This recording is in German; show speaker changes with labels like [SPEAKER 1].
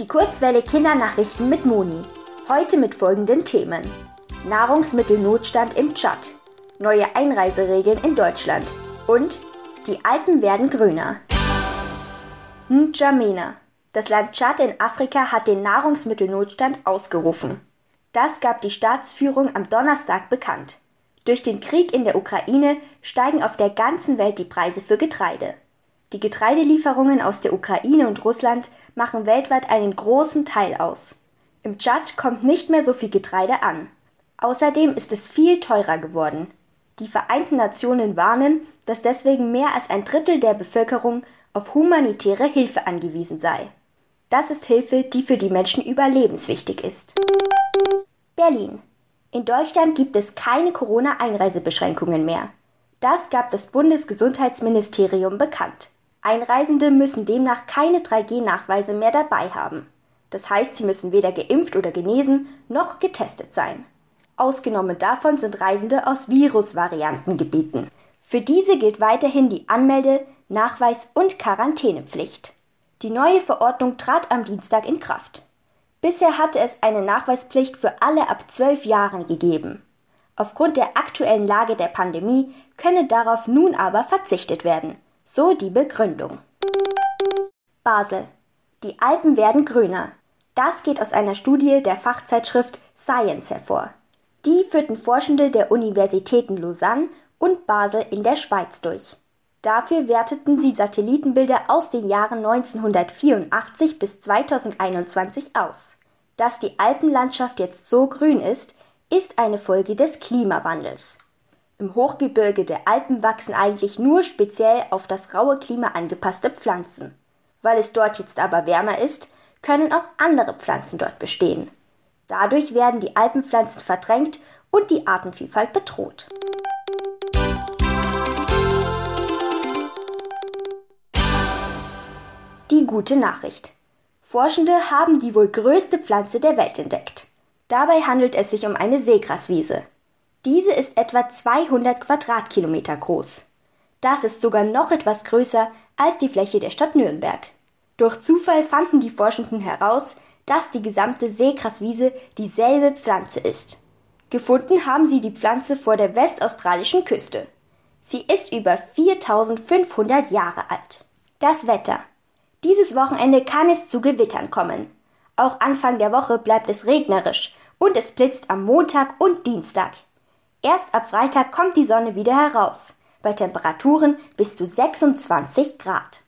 [SPEAKER 1] Die Kurzwelle Kindernachrichten mit Moni. Heute mit folgenden Themen. Nahrungsmittelnotstand im Tschad. Neue Einreiseregeln in Deutschland. Und die Alpen werden grüner. N'Djamena. Das Land Tschad in Afrika hat den Nahrungsmittelnotstand ausgerufen. Das gab die Staatsführung am Donnerstag bekannt. Durch den Krieg in der Ukraine steigen auf der ganzen Welt die Preise für Getreide. Die Getreidelieferungen aus der Ukraine und Russland machen weltweit einen großen Teil aus. Im Tschad kommt nicht mehr so viel Getreide an. Außerdem ist es viel teurer geworden. Die Vereinten Nationen warnen, dass deswegen mehr als ein Drittel der Bevölkerung auf humanitäre Hilfe angewiesen sei. Das ist Hilfe, die für die Menschen überlebenswichtig ist. Berlin. In Deutschland gibt es keine Corona-Einreisebeschränkungen mehr. Das gab das Bundesgesundheitsministerium bekannt. Einreisende müssen demnach keine 3G-Nachweise mehr dabei haben. Das heißt, sie müssen weder geimpft oder genesen noch getestet sein. Ausgenommen davon sind Reisende aus Virusvariantengebieten. Für diese gilt weiterhin die Anmelde-, Nachweis- und Quarantänepflicht. Die neue Verordnung trat am Dienstag in Kraft. Bisher hatte es eine Nachweispflicht für alle ab zwölf Jahren gegeben. Aufgrund der aktuellen Lage der Pandemie könne darauf nun aber verzichtet werden. So die Begründung. Basel. Die Alpen werden grüner. Das geht aus einer Studie der Fachzeitschrift Science hervor. Die führten Forschende der Universitäten Lausanne und Basel in der Schweiz durch. Dafür werteten sie Satellitenbilder aus den Jahren 1984 bis 2021 aus. Dass die Alpenlandschaft jetzt so grün ist, ist eine Folge des Klimawandels. Im Hochgebirge der Alpen wachsen eigentlich nur speziell auf das raue Klima angepasste Pflanzen. Weil es dort jetzt aber wärmer ist, können auch andere Pflanzen dort bestehen. Dadurch werden die Alpenpflanzen verdrängt und die Artenvielfalt bedroht. Die gute Nachricht. Forschende haben die wohl größte Pflanze der Welt entdeckt. Dabei handelt es sich um eine Seegraswiese. Diese ist etwa 200 Quadratkilometer groß. Das ist sogar noch etwas größer als die Fläche der Stadt Nürnberg. Durch Zufall fanden die Forschenden heraus, dass die gesamte Seegraswiese dieselbe Pflanze ist. Gefunden haben sie die Pflanze vor der westaustralischen Küste. Sie ist über 4500 Jahre alt. Das Wetter. Dieses Wochenende kann es zu Gewittern kommen. Auch Anfang der Woche bleibt es regnerisch und es blitzt am Montag und Dienstag. Erst ab Freitag kommt die Sonne wieder heraus, bei Temperaturen bis zu 26 Grad.